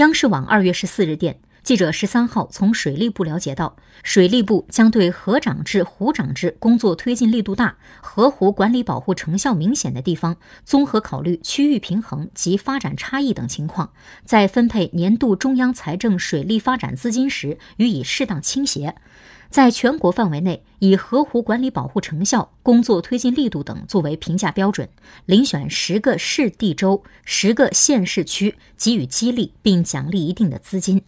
央视网二月十四日电。记者十三号从水利部了解到，水利部将对河长制、湖长制工作推进力度大、河湖管理保护成效明显的地方，综合考虑区域平衡及发展差异等情况，在分配年度中央财政水利发展资金时予以适当倾斜。在全国范围内，以河湖管理保护成效、工作推进力度等作为评价标准，遴选十个市地州、十个县市区，给予激励并奖励一定的资金。